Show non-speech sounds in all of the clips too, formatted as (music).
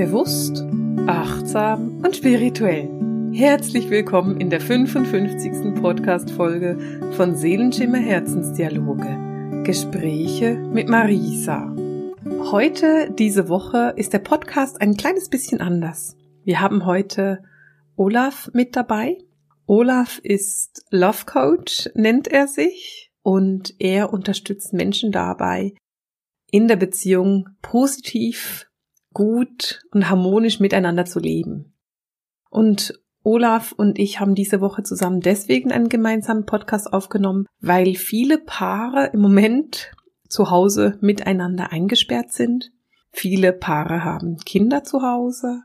Bewusst, achtsam und spirituell. Herzlich willkommen in der 55. Podcast-Folge von Seelenschimmer Herzensdialoge. Gespräche mit Marisa. Heute, diese Woche, ist der Podcast ein kleines bisschen anders. Wir haben heute Olaf mit dabei. Olaf ist Love Coach, nennt er sich, und er unterstützt Menschen dabei, in der Beziehung positiv gut und harmonisch miteinander zu leben. Und Olaf und ich haben diese Woche zusammen deswegen einen gemeinsamen Podcast aufgenommen, weil viele Paare im Moment zu Hause miteinander eingesperrt sind. Viele Paare haben Kinder zu Hause.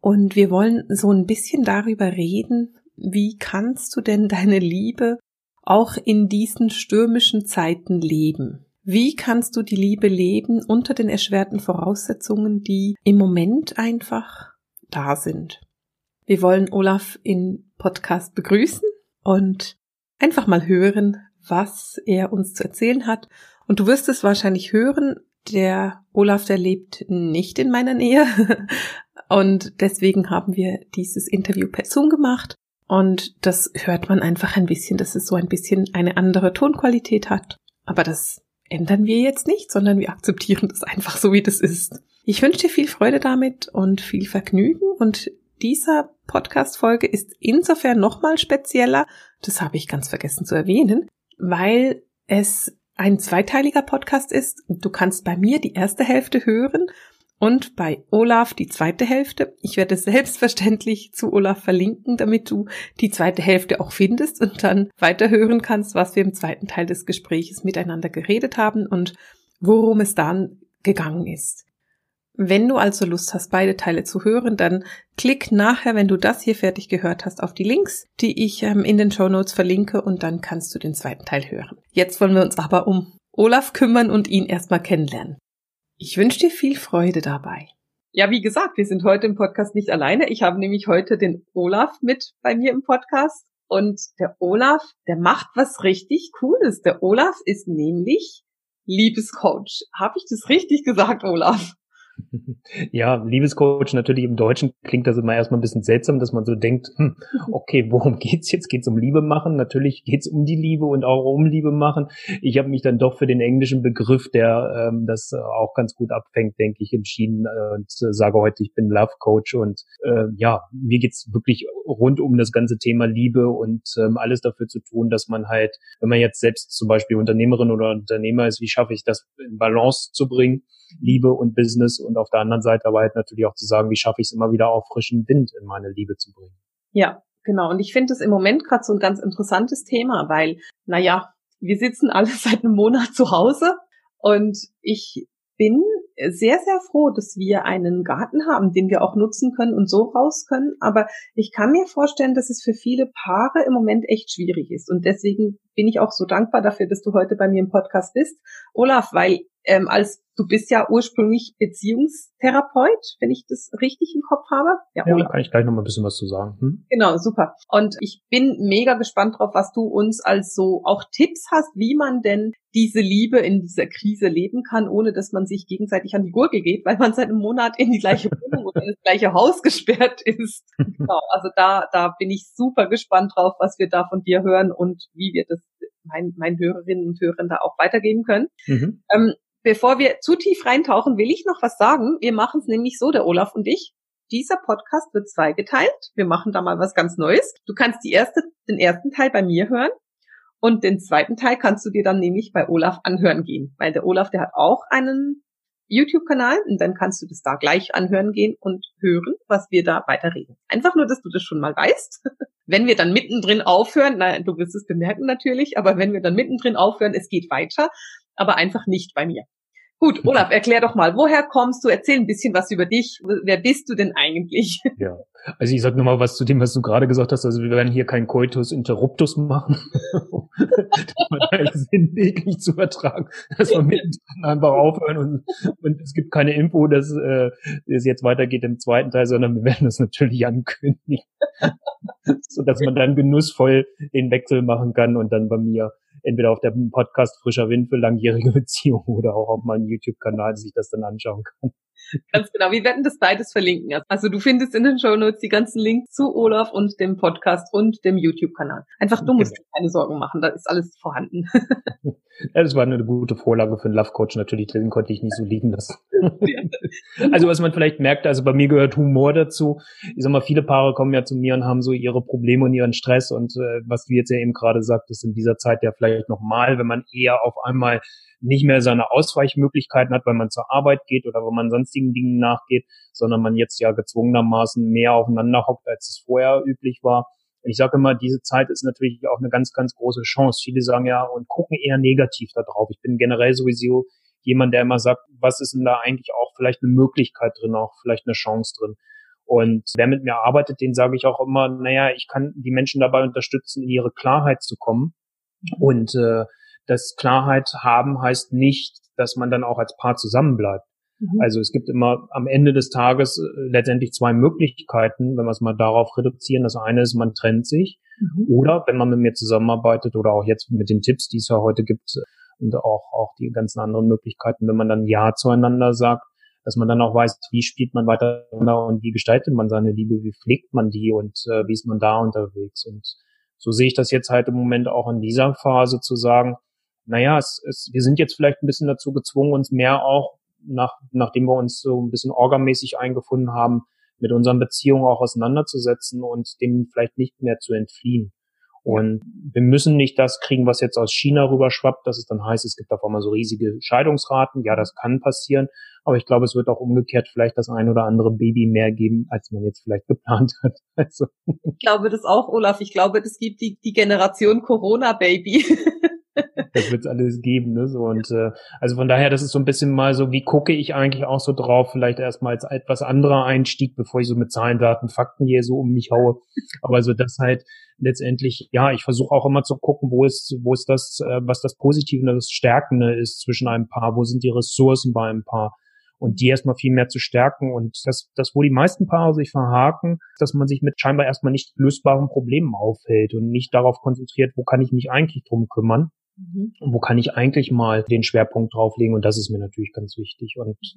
Und wir wollen so ein bisschen darüber reden, wie kannst du denn deine Liebe auch in diesen stürmischen Zeiten leben? Wie kannst du die Liebe leben unter den erschwerten Voraussetzungen, die im Moment einfach da sind? Wir wollen Olaf in Podcast begrüßen und einfach mal hören, was er uns zu erzählen hat. Und du wirst es wahrscheinlich hören, der Olaf, der lebt nicht in meiner Nähe. (laughs) Und deswegen haben wir dieses Interview per Zoom gemacht. Und das hört man einfach ein bisschen, dass es so ein bisschen eine andere Tonqualität hat. Aber das ändern wir jetzt nicht, sondern wir akzeptieren das einfach so, wie das ist. Ich wünsche dir viel Freude damit und viel Vergnügen und dieser Podcast-Folge ist insofern nochmal spezieller, das habe ich ganz vergessen zu erwähnen, weil es ein zweiteiliger Podcast ist. Du kannst bei mir die erste Hälfte hören und bei Olaf die zweite Hälfte. Ich werde selbstverständlich zu Olaf verlinken, damit du die zweite Hälfte auch findest und dann weiterhören kannst, was wir im zweiten Teil des Gespräches miteinander geredet haben und worum es dann gegangen ist. Wenn du also Lust hast, beide Teile zu hören, dann klick nachher, wenn du das hier fertig gehört hast, auf die Links, die ich ähm, in den Show Notes verlinke und dann kannst du den zweiten Teil hören. Jetzt wollen wir uns aber um Olaf kümmern und ihn erstmal kennenlernen. Ich wünsche dir viel Freude dabei. Ja, wie gesagt, wir sind heute im Podcast nicht alleine. Ich habe nämlich heute den Olaf mit bei mir im Podcast. Und der Olaf, der macht was richtig Cooles. Der Olaf ist nämlich Liebescoach. Habe ich das richtig gesagt, Olaf? (laughs) Ja, Liebescoach natürlich im Deutschen klingt das immer erstmal ein bisschen seltsam, dass man so denkt, hm, okay, worum (laughs) geht's jetzt? Geht's um Liebe machen? Natürlich geht's um die Liebe und auch um Liebe machen. Ich habe mich dann doch für den englischen Begriff, der ähm, das auch ganz gut abfängt, denke ich, entschieden äh, und äh, sage heute, ich bin Love Coach und äh, ja, mir geht's wirklich rund um das ganze Thema Liebe und ähm, alles dafür zu tun, dass man halt, wenn man jetzt selbst zum Beispiel Unternehmerin oder Unternehmer ist, wie schaffe ich das in Balance zu bringen? Liebe und Business und auf der anderen Seite aber halt natürlich auch zu sagen, wie schaffe ich es immer wieder auf frischen Wind in meine Liebe zu bringen. Ja, genau. Und ich finde es im Moment gerade so ein ganz interessantes Thema, weil, naja, wir sitzen alle (laughs) seit einem Monat zu Hause und ich bin sehr, sehr froh, dass wir einen Garten haben, den wir auch nutzen können und so raus können. Aber ich kann mir vorstellen, dass es für viele Paare im Moment echt schwierig ist. Und deswegen bin ich auch so dankbar dafür, dass du heute bei mir im Podcast bist, Olaf, weil ähm, als du bist ja ursprünglich Beziehungstherapeut, wenn ich das richtig im Kopf habe. Ja, ja kann ich gleich noch mal ein bisschen was zu sagen. Hm? Genau, super. Und ich bin mega gespannt drauf, was du uns als so auch Tipps hast, wie man denn diese Liebe in dieser Krise leben kann, ohne dass man sich gegenseitig an die Gurgel geht, weil man seit einem Monat in die gleiche Wohnung oder in das gleiche Haus gesperrt ist. (laughs) Genau, also da, da bin ich super gespannt drauf, was wir da von dir hören und wie wir das meinen, meinen Hörerinnen und Hörern da auch weitergeben können. Mhm. Ähm, bevor wir zu tief reintauchen, will ich noch was sagen. Wir machen es nämlich so, der Olaf und ich. Dieser Podcast wird zweigeteilt. Wir machen da mal was ganz Neues. Du kannst die erste, den ersten Teil bei mir hören und den zweiten Teil kannst du dir dann nämlich bei Olaf anhören gehen, weil der Olaf, der hat auch einen YouTube-Kanal und dann kannst du das da gleich anhören gehen und hören, was wir da weiterreden. Einfach nur, dass du das schon mal weißt. (laughs) wenn wir dann mittendrin aufhören, naja, du wirst es bemerken natürlich, aber wenn wir dann mittendrin aufhören, es geht weiter, aber einfach nicht bei mir. Gut, Olaf, erklär doch mal, woher kommst du? Erzähl ein bisschen was über dich. Wer bist du denn eigentlich? (laughs) Ja, also ich sag nur mal was zu dem, was du gerade gesagt hast. Also wir werden hier kein Coitus Interruptus machen, um das sinnbildlich zu übertragen, dass wir mittendrin einfach aufhören und, und es gibt keine Info, dass äh, es jetzt weitergeht im zweiten Teil, sondern wir werden das natürlich ankündigen, (laughs) so dass man dann genussvoll den Wechsel machen kann und dann bei mir entweder auf dem Podcast Frischer Wind für langjährige (laughs) Beziehungen oder auch auf meinem YouTube-Kanal sich das dann anschauen kann. (laughs) Ganz genau. Wir werden das beides verlinken. Also du findest in den Show Notes die ganzen Links zu Olaf und dem Podcast und dem YouTube-Kanal. Einfach du musst genau. keine Sorgen machen, da ist alles vorhanden. (laughs) Ja, das war eine gute Vorlage für einen Love Coach natürlich, den konnte ich nicht so liegen lassen. (laughs) also was man vielleicht merkt, also bei mir gehört Humor dazu. Ich sag mal, viele Paare kommen ja zu mir und haben so ihre Probleme und ihren Stress und äh, was du jetzt ja eben gerade sagtest, in dieser Zeit ja vielleicht nochmal, wenn man eher auf einmal nicht mehr seine Ausweichmöglichkeiten hat, weil man zur Arbeit geht oder weil man sonstigen Dingen nachgeht, sondern man jetzt ja gezwungenermaßen mehr aufeinander hockt, als es vorher üblich war ich sage immer, diese Zeit ist natürlich auch eine ganz, ganz große Chance. Viele sagen ja und gucken eher negativ da. Ich bin generell sowieso jemand, der immer sagt, was ist denn da eigentlich auch vielleicht eine Möglichkeit drin, auch vielleicht eine Chance drin. Und wer mit mir arbeitet, den sage ich auch immer, naja, ich kann die Menschen dabei unterstützen, in ihre Klarheit zu kommen. Und äh, das Klarheit haben heißt nicht, dass man dann auch als Paar zusammenbleibt. Mhm. Also es gibt immer am Ende des Tages äh, letztendlich zwei Möglichkeiten, wenn wir es mal darauf reduzieren. Das eine ist, man trennt sich mhm. oder wenn man mit mir zusammenarbeitet oder auch jetzt mit den Tipps, die es ja heute gibt und auch, auch die ganzen anderen Möglichkeiten, wenn man dann Ja zueinander sagt, dass man dann auch weiß, wie spielt man weiter und wie gestaltet man seine Liebe, wie pflegt man die und äh, wie ist man da unterwegs. Und so sehe ich das jetzt halt im Moment auch in dieser Phase zu sagen, naja, es, es, wir sind jetzt vielleicht ein bisschen dazu gezwungen, uns mehr auch nach, nachdem wir uns so ein bisschen orgamäßig eingefunden haben, mit unseren Beziehungen auch auseinanderzusetzen und dem vielleicht nicht mehr zu entfliehen. Und wir müssen nicht das kriegen, was jetzt aus China rüberschwappt, dass es dann heißt, es gibt auf einmal so riesige Scheidungsraten. Ja, das kann passieren. Aber ich glaube, es wird auch umgekehrt vielleicht das ein oder andere Baby mehr geben, als man jetzt vielleicht geplant hat. (laughs) Also. Ich glaube das auch, Olaf. Ich glaube, es gibt die, die Generation Corona-Baby. (laughs) das wird es alles geben, ne? So und äh, also von daher, das ist so ein bisschen mal so, wie gucke ich eigentlich auch so drauf, vielleicht erstmal als etwas anderer Einstieg, bevor ich so mit Zahlen, Daten, Fakten hier so um mich haue. Aber so das halt letztendlich, ja, ich versuche auch immer zu gucken, wo ist, wo ist das, äh, was das Positive und das Stärkende ist zwischen einem Paar, wo sind die Ressourcen bei einem Paar und die erstmal viel mehr zu stärken. Und das, das, wo die meisten Paare sich verhaken, dass man sich mit scheinbar erstmal nicht lösbaren Problemen aufhält und nicht darauf konzentriert, wo kann ich mich eigentlich drum kümmern, Mhm. Und wo kann ich eigentlich mal den Schwerpunkt drauflegen? Und das ist mir natürlich ganz wichtig. Und ich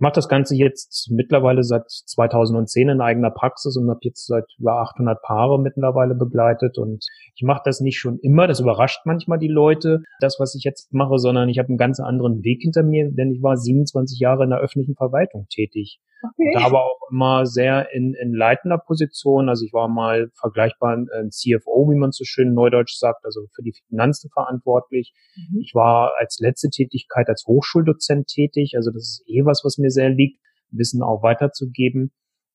mache das Ganze jetzt mittlerweile seit 2010 in eigener Praxis und habe jetzt seit über 800 Paare mittlerweile begleitet. Und ich mache das nicht schon immer, das überrascht manchmal die Leute, das, was ich jetzt mache, sondern ich habe einen ganz anderen Weg hinter mir, denn ich war 27 Jahre in der öffentlichen Verwaltung tätig. Okay. Da aber auch immer sehr in, in leitender Position. Also ich war mal vergleichbar ein CFO, wie man so schön neudeutsch sagt, also für die Finanzen verantwortlich. Mhm. Ich war als letzte Tätigkeit als Hochschuldozent tätig. Also das ist eh was, was mir sehr liegt, Wissen auch weiterzugeben.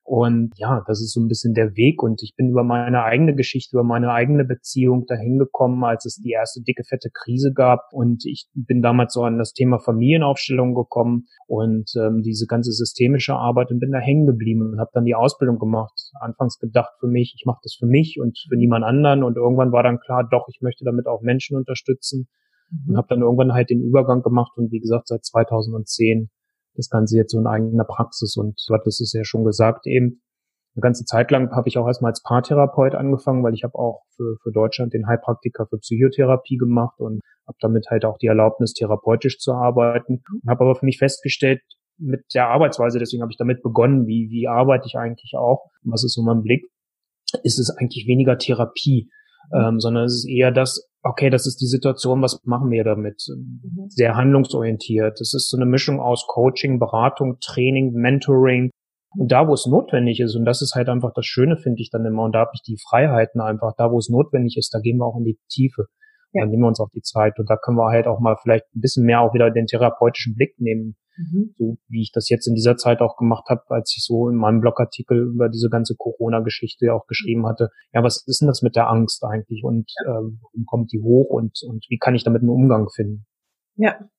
Und ja, das ist so ein bisschen der Weg. Und ich bin über meine eigene Geschichte, über meine eigene Beziehung dahin gekommen, als es die erste dicke, fette Krise gab. Und ich bin damals so an das Thema Familienaufstellung gekommen und ähm, diese ganze systemische Arbeit und bin da hängen geblieben und habe dann die Ausbildung gemacht. Anfangs gedacht für mich, ich mache das für mich und für niemand anderen. Und irgendwann war dann klar, doch, ich möchte damit auch Menschen unterstützen. Und mhm. habe dann irgendwann halt den Übergang gemacht und wie gesagt, seit 2010 das Ganze jetzt so in eigener Praxis. Und du hattest es ja schon gesagt, eben eine ganze Zeit lang habe ich auch erstmal als Paartherapeut angefangen, weil ich habe auch für, für Deutschland den Heilpraktiker für Psychotherapie gemacht und habe damit halt auch die Erlaubnis, therapeutisch zu arbeiten. Und habe aber für mich festgestellt, mit der Arbeitsweise, deswegen habe ich damit begonnen, wie, wie arbeite ich eigentlich auch, was ist so mein Blick, ist es eigentlich weniger Therapie, ähm, sondern es ist eher das, okay, das ist die Situation, was machen wir damit? Mhm. Sehr handlungsorientiert. Es ist so eine Mischung aus Coaching, Beratung, Training, Mentoring. Und da, wo es notwendig ist, und das ist halt einfach das Schöne, finde ich dann immer, und da habe ich die Freiheiten einfach, da, wo es notwendig ist, da gehen wir auch in die Tiefe. Ja. Dann nehmen wir uns auch die Zeit und da können wir halt auch mal vielleicht ein bisschen mehr auch wieder den therapeutischen Blick nehmen. Mhm. So wie ich das jetzt in dieser Zeit auch gemacht habe, als ich so in meinem Blogartikel über diese ganze Corona-Geschichte auch geschrieben hatte. Ja, was ist denn das mit der Angst eigentlich und ähm, warum kommt die hoch und, und wie kann ich damit einen Umgang finden? Ja,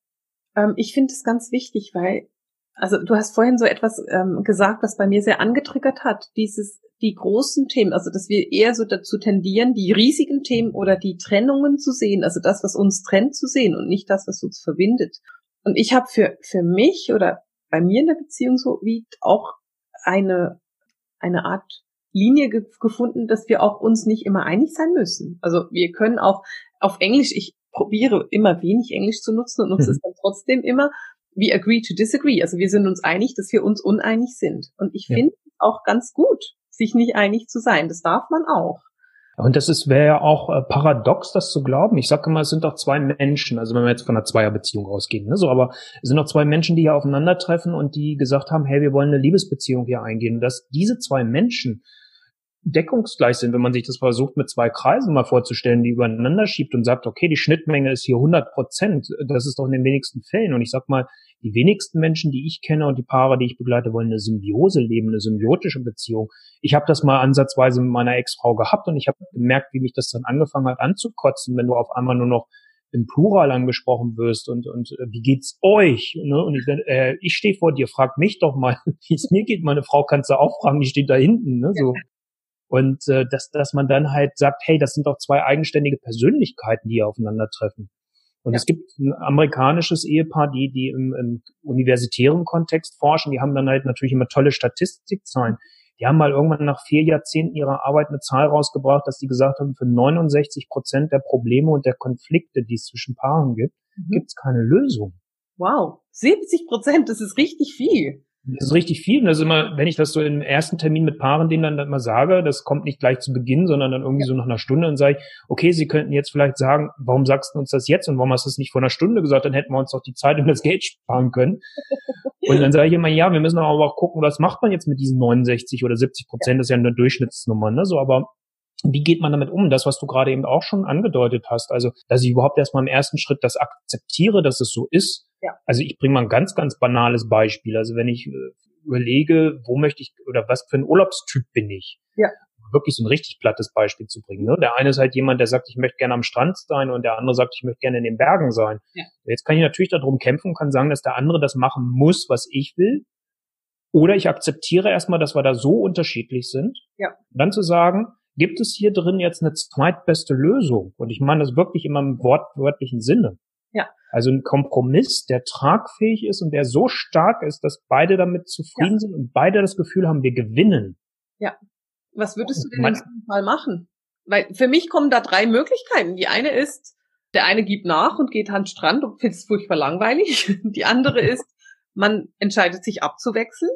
ähm, ich finde es ganz wichtig, weil also du hast vorhin so etwas ähm, gesagt, was bei mir sehr angetriggert hat. Dieses, die großen Themen, also dass wir eher so dazu tendieren, die riesigen Themen oder die Trennungen zu sehen, also das, was uns trennt, zu sehen und nicht das, was uns verbindet. Und ich habe für, für mich oder bei mir in der Beziehung so wie auch eine, eine Art Linie ge gefunden, dass wir auch uns nicht immer einig sein müssen. Also wir können auch auf Englisch, ich probiere immer wenig Englisch zu nutzen und nutze mhm. es dann trotzdem immer, we agree to disagree. Also wir sind uns einig, dass wir uns uneinig sind. Und ich ja. finde auch ganz gut, sich nicht einig zu sein. Das darf man auch. Und das ist wäre ja auch äh, paradox, das zu glauben. Ich sage immer, es sind doch zwei Menschen, also wenn wir jetzt von einer Zweierbeziehung ausgehen, ne, so, aber es sind doch zwei Menschen, die hier aufeinandertreffen und die gesagt haben, hey, wir wollen eine Liebesbeziehung hier eingehen. Dass diese zwei Menschen deckungsgleich sind, wenn man sich das versucht, mit zwei Kreisen mal vorzustellen, die übereinander schiebt und sagt, okay, die Schnittmenge ist hier 100 Prozent, das ist doch in den wenigsten Fällen. Und ich sag mal, die wenigsten Menschen, die ich kenne und die Paare, die ich begleite, wollen eine Symbiose leben, eine symbiotische Beziehung. Ich habe das mal ansatzweise mit meiner Ex-Frau gehabt und ich habe gemerkt, wie mich das dann angefangen hat anzukotzen, wenn du auf einmal nur noch im Plural angesprochen wirst und und äh, wie geht's euch? Ne? Und ich, äh, ich stehe vor dir, frag mich doch mal, (laughs) wie es mir geht. Meine Frau kannst du auch fragen, die steht da hinten. Ne? So. Und äh, dass, dass man dann halt sagt, hey, das sind doch zwei eigenständige Persönlichkeiten, die aufeinandertreffen. Und ja. es gibt ein amerikanisches Ehepaar, die, die im, im universitären Kontext forschen, die haben dann halt natürlich immer tolle Statistikzahlen. Die haben mal irgendwann nach vier Jahrzehnten ihrer Arbeit eine Zahl rausgebracht, dass die gesagt haben, für 69 Prozent der Probleme und der Konflikte, die es zwischen Paaren gibt, mhm. gibt es keine Lösung. Wow, 70 Prozent, das ist richtig viel. Das ist richtig viel. Und das ist immer, wenn ich das so im ersten Termin mit Paaren denen dann, dann mal sage, das kommt nicht gleich zu Beginn, sondern dann irgendwie so nach einer Stunde und sage ich, okay, Sie könnten jetzt vielleicht sagen, warum sagst du uns das jetzt und warum hast du es nicht vor einer Stunde gesagt? Dann hätten wir uns doch die Zeit und das Geld sparen können. (laughs) und dann sage ich immer, ja, wir müssen aber auch gucken, was macht man jetzt mit diesen 69 oder 70 Prozent? Das ist ja eine Durchschnittsnummer, ne? So, aber wie geht man damit um? Das, was du gerade eben auch schon angedeutet hast. Also, dass ich überhaupt erstmal im ersten Schritt das akzeptiere, dass es so ist. Ja. Also, ich bringe mal ein ganz, ganz banales Beispiel. Also, wenn ich äh, überlege, wo möchte ich oder was für ein Urlaubstyp bin ich? Ja. Wirklich so ein richtig plattes Beispiel zu bringen. Ne? Der eine ist halt jemand, der sagt, ich möchte gerne am Strand sein und der andere sagt, ich möchte gerne in den Bergen sein. Ja. Jetzt kann ich natürlich darum kämpfen und kann sagen, dass der andere das machen muss, was ich will. Oder ich akzeptiere erstmal, dass wir da so unterschiedlich sind. Ja. Und dann zu sagen, gibt es hier drin jetzt eine zweitbeste Lösung? Und ich meine das wirklich immer im wortwörtlichen Sinne. Ja. Also ein Kompromiss, der tragfähig ist und der so stark ist, dass beide damit zufrieden ja. sind und beide das Gefühl haben, wir gewinnen. Ja. Was würdest du denn in diesem Fall machen? Weil für mich kommen da drei Möglichkeiten. Die eine ist, der eine gibt nach und geht an den Strand und findet es furchtbar langweilig. (laughs) Die andere (laughs) ist, man entscheidet sich abzuwechseln.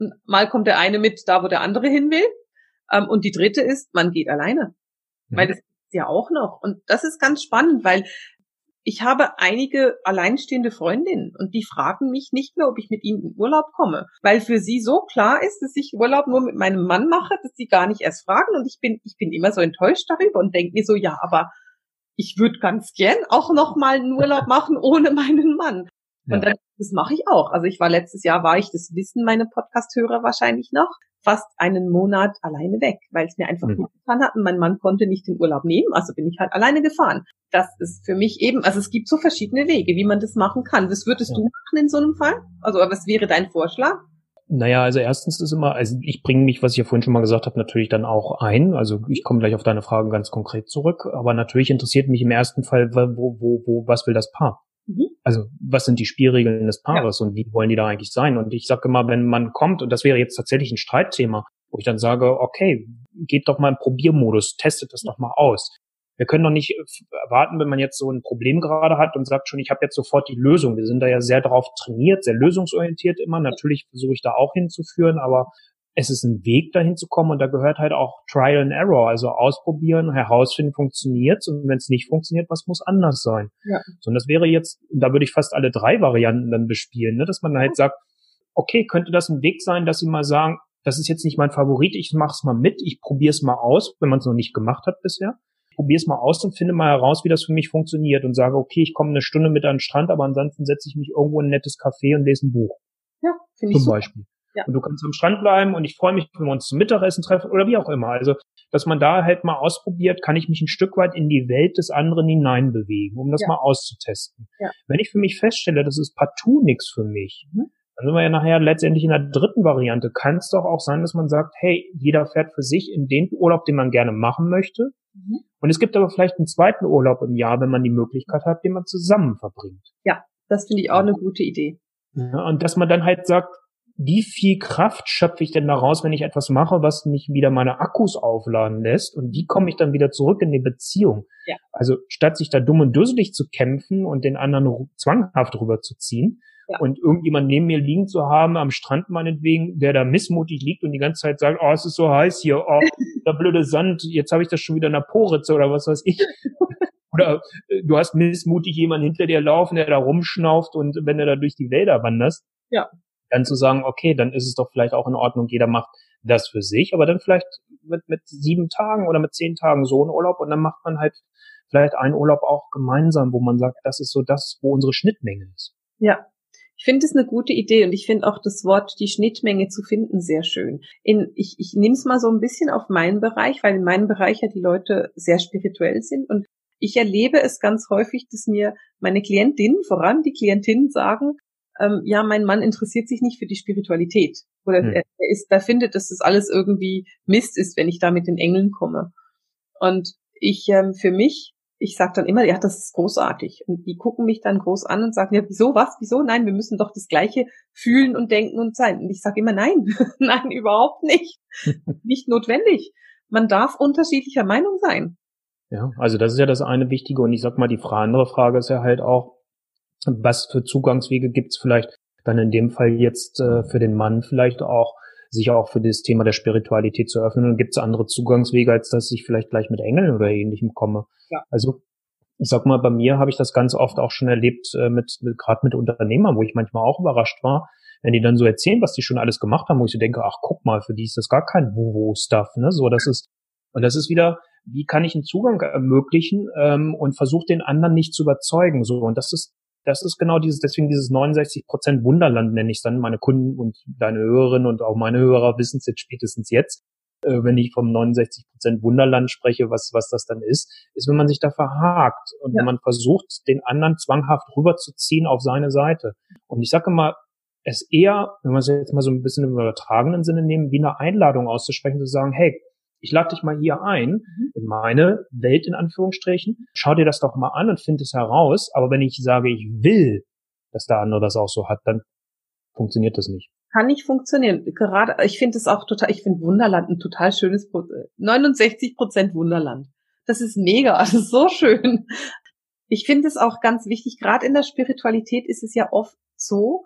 Und mal kommt der eine mit da, wo der andere hin will. Ähm, und die dritte ist, man geht alleine. Mhm. Weil das ist ja auch noch. Und das ist ganz spannend, weil ich habe einige alleinstehende Freundinnen und die fragen mich nicht mehr, ob ich mit ihnen in Urlaub komme, weil für sie so klar ist, dass ich Urlaub nur mit meinem Mann mache, dass sie gar nicht erst fragen und ich bin ich bin immer so enttäuscht darüber und denke mir so ja, aber ich würde ganz gern auch noch mal einen Urlaub machen ohne meinen Mann. Ja. Und dann, das mache ich auch. Also ich war letztes Jahr, war ich, das wissen meine Podcast-Hörer wahrscheinlich noch, fast einen Monat alleine weg, weil es mir einfach mhm. gut getan hat und mein Mann konnte nicht den Urlaub nehmen, also bin ich halt alleine gefahren. Das ist für mich eben, also es gibt so verschiedene Wege, wie man das machen kann. Was würdest ja. du machen in so einem Fall? Also was wäre dein Vorschlag? Naja, also erstens ist immer, also ich bringe mich, was ich ja vorhin schon mal gesagt habe, natürlich dann auch ein. Also ich komme gleich auf deine Fragen ganz konkret zurück. Aber natürlich interessiert mich im ersten Fall, wo, wo, wo, was will das Paar? Mhm. Also was sind die Spielregeln des Paares ja. und wie wollen die da eigentlich sein? Und ich sage immer, wenn man kommt, und das wäre jetzt tatsächlich ein Streitthema, wo ich dann sage, okay, geht doch mal im Probiermodus, testet das doch mal aus. Wir können doch nicht erwarten, wenn man jetzt so ein Problem gerade hat und sagt schon, ich habe jetzt sofort die Lösung. Wir sind da ja sehr darauf trainiert, sehr lösungsorientiert immer. Natürlich versuche ich da auch hinzuführen, aber es ist ein Weg dahin zu kommen und da gehört halt auch Trial and Error, also ausprobieren, herausfinden, funktioniert und wenn es nicht funktioniert, was muss anders sein. Ja. So, und das wäre jetzt, da würde ich fast alle drei Varianten dann bespielen, ne? dass man halt sagt, okay, könnte das ein Weg sein, dass sie mal sagen, das ist jetzt nicht mein Favorit, ich mache es mal mit, ich probiere es mal aus, wenn man es noch nicht gemacht hat bisher. Ich probiere es mal aus und finde mal heraus, wie das für mich funktioniert und sage, okay, ich komme eine Stunde mit an den Strand, aber ansonsten setze ich mich irgendwo in ein nettes Café und lese ein Buch. Ja, finde ich Zum super. Beispiel. Ja. Und du kannst am Strand bleiben und ich freue mich, wenn wir uns zum Mittagessen treffen oder wie auch immer. Also, dass man da halt mal ausprobiert, kann ich mich ein Stück weit in die Welt des anderen hineinbewegen, um das ja. mal auszutesten. Ja. Wenn ich für mich feststelle, das ist partout nichts für mich, mhm. Dann sind wir ja nachher letztendlich in der dritten Variante. Kann es doch auch sein, dass man sagt, hey, jeder fährt für sich in den Urlaub, den man gerne machen möchte. Mhm. Und es gibt aber vielleicht einen zweiten Urlaub im Jahr, wenn man die Möglichkeit hat, den man zusammen verbringt. Ja, das finde ich auch eine gute Idee. Ja, und dass man dann halt sagt, wie viel Kraft schöpfe ich denn daraus, wenn ich etwas mache, was mich wieder meine Akkus aufladen lässt und wie komme ich dann wieder zurück in die Beziehung? Ja. Also statt sich da dumm und dusselig zu kämpfen und den anderen zwanghaft rüberzuziehen, Ja. Und irgendjemand neben mir liegen zu haben, am Strand meinetwegen, der da missmutig liegt und die ganze Zeit sagt, oh, es ist so heiß hier, oh, (laughs) der blöde Sand, jetzt habe ich das schon wieder in der Poritze oder was weiß ich. (laughs) Oder äh, du hast missmutig jemanden hinter dir laufen, der da rumschnauft und wenn du da durch die Wälder wanderst, ja. dann zu sagen, okay, dann ist es doch vielleicht auch in Ordnung, jeder macht das für sich, aber dann vielleicht mit, mit sieben Tagen oder mit zehn Tagen so einen Urlaub und dann macht man halt vielleicht einen Urlaub auch gemeinsam, wo man sagt, das ist so das, wo unsere Schnittmenge ist. Ja, ich finde es eine gute Idee und ich finde auch das Wort die Schnittmenge zu finden sehr schön. In, ich ich nehme es mal so ein bisschen auf meinen Bereich, weil in meinem Bereich ja die Leute sehr spirituell sind und ich erlebe es ganz häufig, dass mir meine Klientinnen, voran die Klientinnen sagen, ähm, ja, mein Mann interessiert sich nicht für die Spiritualität. Oder hm. er, ist, da findet, dass das alles irgendwie Mist ist, wenn ich da mit den Engeln komme. Und ich ähm, für mich, ich sage dann immer, ja, das ist großartig. Und die gucken mich dann groß an und sagen, ja, wieso, was, wieso? Nein, wir müssen doch das Gleiche fühlen und denken und sein. Und ich sage immer, nein, (laughs) nein, überhaupt nicht. (laughs) nicht notwendig. Man darf unterschiedlicher Meinung sein. Ja, also das ist ja das eine Wichtige. Und ich sag mal, die andere Frage ist ja halt auch, was für Zugangswege gibt's vielleicht dann in dem Fall jetzt äh, für den Mann vielleicht auch, sich auch für das Thema der Spiritualität zu öffnen? Und gibt es andere Zugangswege, als dass ich vielleicht gleich mit Engeln oder ähnlichem komme? Ja. Also ich sag mal, bei mir habe ich das ganz oft auch schon erlebt, äh, mit, mit gerade mit Unternehmern, wo ich manchmal auch überrascht war, wenn die dann so erzählen, was die schon alles gemacht haben, wo ich so denke, ach guck mal, für die ist das gar kein Wuhu-Stuff, ne? So, das ist, und das ist wieder, wie kann ich einen Zugang ermöglichen ähm, und versuche den anderen nicht zu überzeugen. So, und das ist das ist genau dieses, deswegen dieses 69 Prozent Wunderland nenne ich dann. Meine Kunden und deine Hörerinnen und auch meine Hörer wissen es jetzt spätestens jetzt, äh, wenn ich vom 69 Prozent Wunderland spreche, was, was das dann ist, ist, wenn man sich da verhakt und ja. wenn man versucht, den anderen zwanghaft rüberzuziehen auf seine Seite. Und ich sage immer, es eher, wenn wir es jetzt mal so ein bisschen im übertragenen Sinne nehmen, wie eine Einladung auszusprechen, zu sagen, hey, ich lade dich mal hier ein, mhm. in meine Welt in Anführungsstrichen, schau dir das doch mal an und find es heraus, aber wenn ich sage, ich will, dass der andere das auch so hat, dann funktioniert das nicht. Kann nicht funktionieren. Gerade, ich finde es auch total, ich finde Wunderland ein total schönes, 69 Prozent Wunderland. Das ist mega, (laughs) das ist so schön. Ich finde es auch ganz wichtig, gerade in der Spiritualität ist es ja oft so,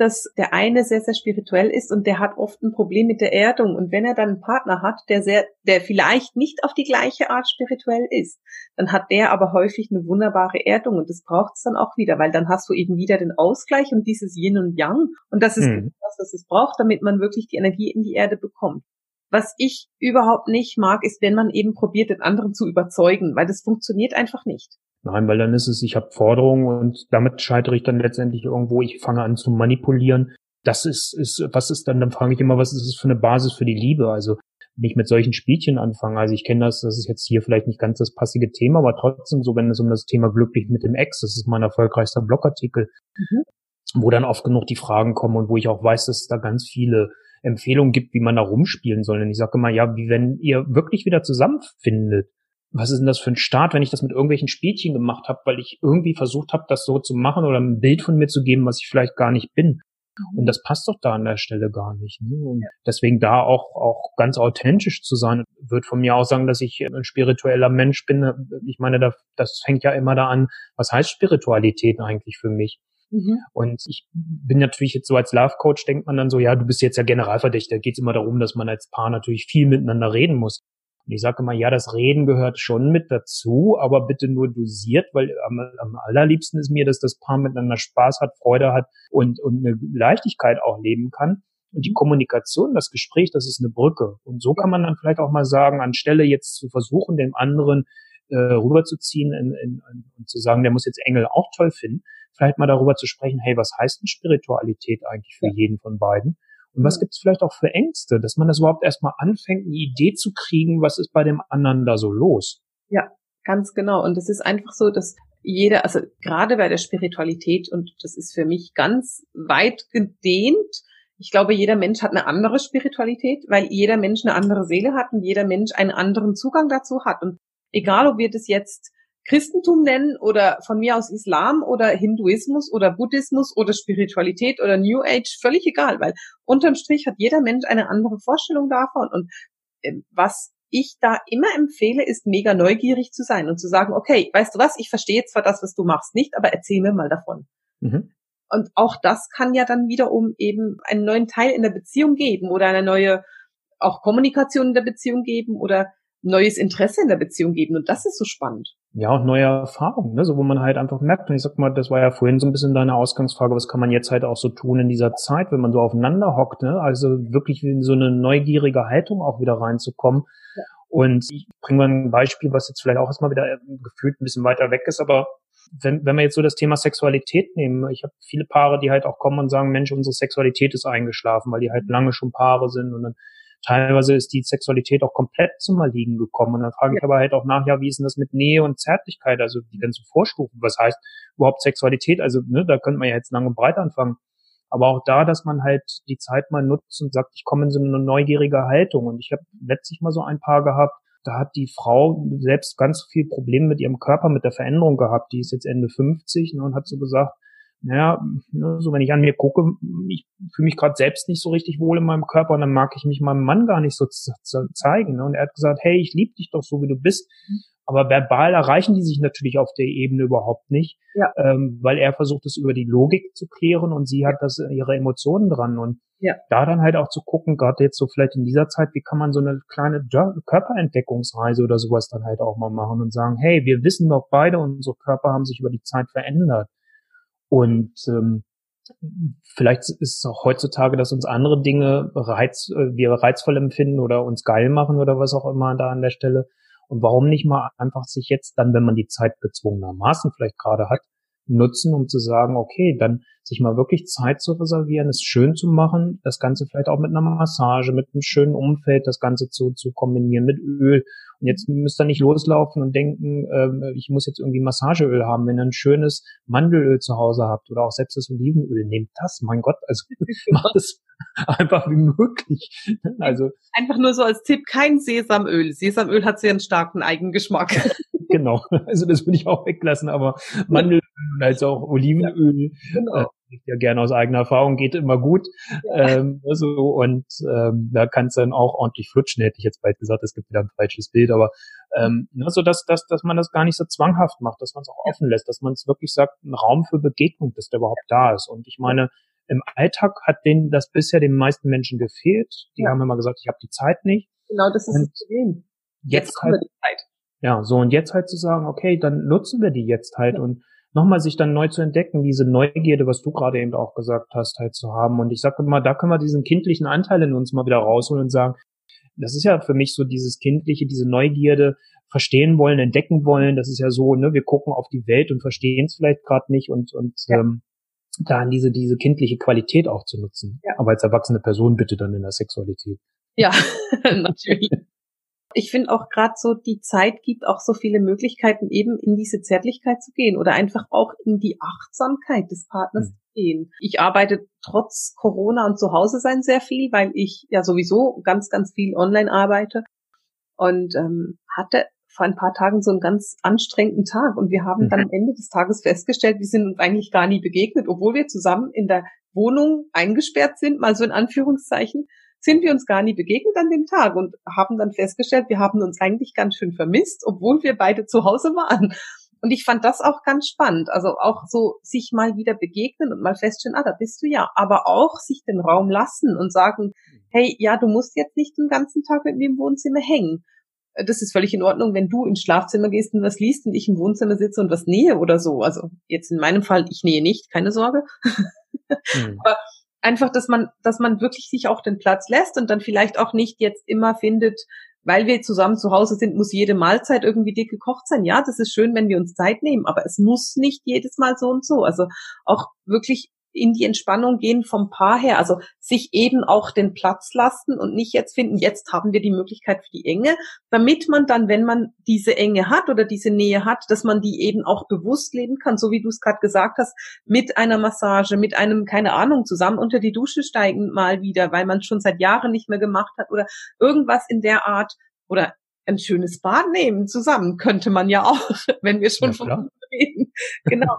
dass der eine sehr, sehr spirituell ist und der hat oft ein Problem mit der Erdung. Und wenn er dann einen Partner hat, der sehr, der vielleicht nicht auf die gleiche Art spirituell ist, dann hat der aber häufig eine wunderbare Erdung und das braucht es dann auch wieder, weil dann hast du eben wieder den Ausgleich und dieses Yin und Yang. Und das ist mhm. das, was es braucht, damit man wirklich die Energie in die Erde bekommt. Was ich überhaupt nicht mag, ist, wenn man eben probiert, den anderen zu überzeugen, weil das funktioniert einfach nicht. Nein, weil dann ist es, ich habe Forderungen und damit scheitere ich dann letztendlich irgendwo, ich fange an zu manipulieren. Das ist, ist, was ist dann, dann frage ich immer, was ist das für eine Basis für die Liebe? Also nicht mit solchen Spielchen anfangen. Also ich kenne das, das ist jetzt hier vielleicht nicht ganz das passige Thema, aber trotzdem so, wenn es um das Thema glücklich mit dem Ex, das ist mein erfolgreichster Blogartikel, mhm. wo dann oft genug die Fragen kommen und wo ich auch weiß, dass es da ganz viele Empfehlungen gibt, wie man da rumspielen soll. Und ich sage immer, ja, wie wenn ihr wirklich wieder zusammenfindet, was ist denn das für ein Start, wenn ich das mit irgendwelchen Spielchen gemacht habe, weil ich irgendwie versucht habe, das so zu machen oder ein Bild von mir zu geben, was ich vielleicht gar nicht bin. Und das passt doch da an der Stelle gar nicht. Ne? Und deswegen da auch, auch ganz authentisch zu sein, wird von mir auch sagen, dass ich ein spiritueller Mensch bin. Ich meine, das fängt ja immer da an, was heißt Spiritualität eigentlich für mich? Mhm. Und ich bin natürlich jetzt so als Love Coach, denkt man dann so, ja, du bist jetzt ja Generalverdächter. Geht es immer darum, dass man als Paar natürlich viel miteinander reden muss. Und ich sage immer, ja, das Reden gehört schon mit dazu, aber bitte nur dosiert, weil am, am allerliebsten ist mir, dass das Paar miteinander Spaß hat, Freude hat und, und eine Leichtigkeit auch leben kann. Und die Kommunikation, das Gespräch, das ist eine Brücke. Und so kann man dann vielleicht auch mal sagen, anstelle jetzt zu versuchen, dem anderen äh, rüberzuziehen in, in, in, und zu sagen, der muss jetzt Engel auch toll finden, vielleicht mal darüber zu sprechen, hey, was heißt denn Spiritualität eigentlich für ja. jeden von beiden? Und was gibt es vielleicht auch für Ängste, dass man das überhaupt erstmal anfängt, eine Idee zu kriegen, was ist bei dem anderen da so los? Ja, ganz genau. Und es ist einfach so, dass jeder, also gerade bei der Spiritualität, und das ist für mich ganz weit gedehnt, ich glaube, jeder Mensch hat eine andere Spiritualität, weil jeder Mensch eine andere Seele hat und jeder Mensch einen anderen Zugang dazu hat. Und egal, ob wir das jetzt Christentum nennen oder von mir aus Islam oder Hinduismus oder Buddhismus oder Spiritualität oder New Age, völlig egal, weil unterm Strich hat jeder Mensch eine andere Vorstellung davon und äh, was ich da immer empfehle, ist mega neugierig zu sein und zu sagen, okay, weißt du was, ich verstehe zwar das, was du machst, nicht, aber erzähl mir mal davon. Mhm. Und auch das kann ja dann wiederum eben einen neuen Teil in der Beziehung geben oder eine neue auch Kommunikation in der Beziehung geben oder neues Interesse in der Beziehung geben. Und das ist so spannend. Ja, und neue Erfahrungen, ne? so wo man halt einfach merkt. Und ich sag mal, das war ja vorhin so ein bisschen deine Ausgangsfrage, was kann man jetzt halt auch so tun in dieser Zeit, wenn man so aufeinander hockt, ne? Also wirklich in so eine neugierige Haltung auch wieder reinzukommen. Ja. Und ich bringe mal ein Beispiel, was jetzt vielleicht auch erstmal wieder gefühlt ein bisschen weiter weg ist, aber wenn, wenn wir jetzt so das Thema Sexualität nehmen, ich habe viele Paare, die halt auch kommen und sagen, Mensch, unsere Sexualität ist eingeschlafen, weil die halt lange schon Paare sind und dann teilweise ist die Sexualität auch komplett zum Erliegen gekommen. Und dann frage ich aber halt auch nach, ja, wie ist denn das mit Nähe und Zärtlichkeit, also die ganzen Vorstufen, was heißt überhaupt Sexualität? Also, ne, da könnte man ja jetzt lang und breit anfangen. Aber auch da, dass man halt die Zeit mal nutzt und sagt, ich komme in so eine neugierige Haltung. Und ich habe letztlich mal so ein Paar gehabt, da hat die Frau selbst ganz viel Probleme mit ihrem Körper, mit der Veränderung gehabt. Die ist jetzt Ende 50 ne, und hat so gesagt, naja, ne, so wenn ich an mir gucke, ich fühle mich gerade selbst nicht so richtig wohl in meinem Körper und dann mag ich mich meinem Mann gar nicht so zeigen. Ne? Und er hat gesagt, hey, ich liebe dich doch so, wie du bist. Aber verbal erreichen die sich natürlich auf der Ebene überhaupt nicht, ja. ähm, weil er versucht es über die Logik zu klären und sie hat das ihre Emotionen dran. Und ja. da dann halt auch zu gucken, gerade jetzt so vielleicht in dieser Zeit, wie kann man so eine kleine Körperentdeckungsreise oder sowas dann halt auch mal machen und sagen, hey, wir wissen doch beide, unsere Körper haben sich über die Zeit verändert. Und ähm, vielleicht ist es auch heutzutage, dass uns andere Dinge reiz, äh, wir reizvoll empfinden oder uns geil machen oder was auch immer da an der Stelle. Und warum nicht mal einfach sich jetzt dann, wenn man die Zeit gezwungenermaßen vielleicht gerade hat, nutzen, um zu sagen, okay, dann sich mal wirklich Zeit zu reservieren, es schön zu machen, das Ganze vielleicht auch mit einer Massage, mit einem schönen Umfeld, das Ganze zu, zu kombinieren mit Öl. Und jetzt müsst ihr nicht loslaufen und denken, äh, ich muss jetzt irgendwie Massageöl haben. Wenn ihr ein schönes Mandelöl zu Hause habt oder auch selbst das Olivenöl, nehmt das, mein Gott, also (laughs) macht es einfach wie möglich. Also einfach nur so als Tipp, kein Sesamöl. Sesamöl hat sehr einen starken Eigengeschmack. (laughs) (laughs) genau, also das würde ich auch weglassen, aber Mandelöl als auch Olivenöl, genau. äh, ja gerne aus eigener Erfahrung, geht immer gut. Ja. Ähm, also, und ähm, da kann es dann auch ordentlich flutschen, hätte ich jetzt bald gesagt, es gibt wieder ein falsches Bild, aber ähm, ne, so dass, dass, dass man das gar nicht so zwanghaft macht, dass man es auch offen lässt, dass man es wirklich sagt, ein Raum für Begegnung, dass der überhaupt da ist. Und ich meine, im Alltag hat denen das bisher den meisten Menschen gefehlt. Die ja. haben immer gesagt, ich habe die Zeit nicht. Genau, das ist und das Problem. Jetzt, jetzt halt, die Zeit. Ja, so und jetzt halt zu sagen, okay, dann nutzen wir die jetzt halt ja. und nochmal sich dann neu zu entdecken, diese Neugierde, was du gerade eben auch gesagt hast, halt zu haben. Und ich sage immer, da können wir diesen kindlichen Anteil in uns mal wieder rausholen und sagen, das ist ja für mich so dieses kindliche, diese Neugierde, verstehen wollen, entdecken wollen. Das ist ja so, ne, wir gucken auf die Welt und verstehen es vielleicht gerade nicht und und ja. ähm, dann diese diese kindliche Qualität auch zu nutzen. Ja. Aber als erwachsene Person bitte dann in der Sexualität. Ja, (laughs) natürlich. Ich finde auch gerade so, die Zeit gibt auch so viele Möglichkeiten, eben in diese Zärtlichkeit zu gehen oder einfach auch in die Achtsamkeit des Partners mhm. zu gehen. Ich arbeite trotz Corona und zu Hause sein sehr viel, weil ich ja sowieso ganz, ganz viel online arbeite und ähm, hatte vor ein paar Tagen so einen ganz anstrengenden Tag und wir haben mhm. dann am Ende des Tages festgestellt, wir sind uns eigentlich gar nie begegnet, obwohl wir zusammen in der Wohnung eingesperrt sind, mal so in Anführungszeichen sind wir uns gar nie begegnet an dem Tag und haben dann festgestellt, wir haben uns eigentlich ganz schön vermisst, obwohl wir beide zu Hause waren. Und ich fand das auch ganz spannend. Also auch so sich mal wieder begegnen und mal feststellen, ah, da bist du ja. Aber auch sich den Raum lassen und sagen, hey, ja, du musst jetzt nicht den ganzen Tag mit mir im Wohnzimmer hängen. Das ist völlig in Ordnung, wenn du ins Schlafzimmer gehst und was liest und ich im Wohnzimmer sitze und was nähe oder so. Also jetzt in meinem Fall, ich nähe nicht, keine Sorge. Mhm. (laughs) Aber einfach, dass man, dass man wirklich sich auch den Platz lässt und dann vielleicht auch nicht jetzt immer findet, weil wir zusammen zu Hause sind, muss jede Mahlzeit irgendwie dick gekocht sein. Ja, das ist schön, wenn wir uns Zeit nehmen, aber es muss nicht jedes Mal so und so. Also auch wirklich in die Entspannung gehen vom Paar her, also sich eben auch den Platz lassen und nicht jetzt finden, jetzt haben wir die Möglichkeit für die Enge, damit man dann, wenn man diese Enge hat oder diese Nähe hat, dass man die eben auch bewusst leben kann, so wie du es gerade gesagt hast, mit einer Massage, mit einem, keine Ahnung, zusammen unter die Dusche steigen mal wieder, weil man schon seit Jahren nicht mehr gemacht hat oder irgendwas in der Art oder ein schönes Bad nehmen zusammen könnte man ja auch, (laughs) wenn wir schon ja, von reden. Genau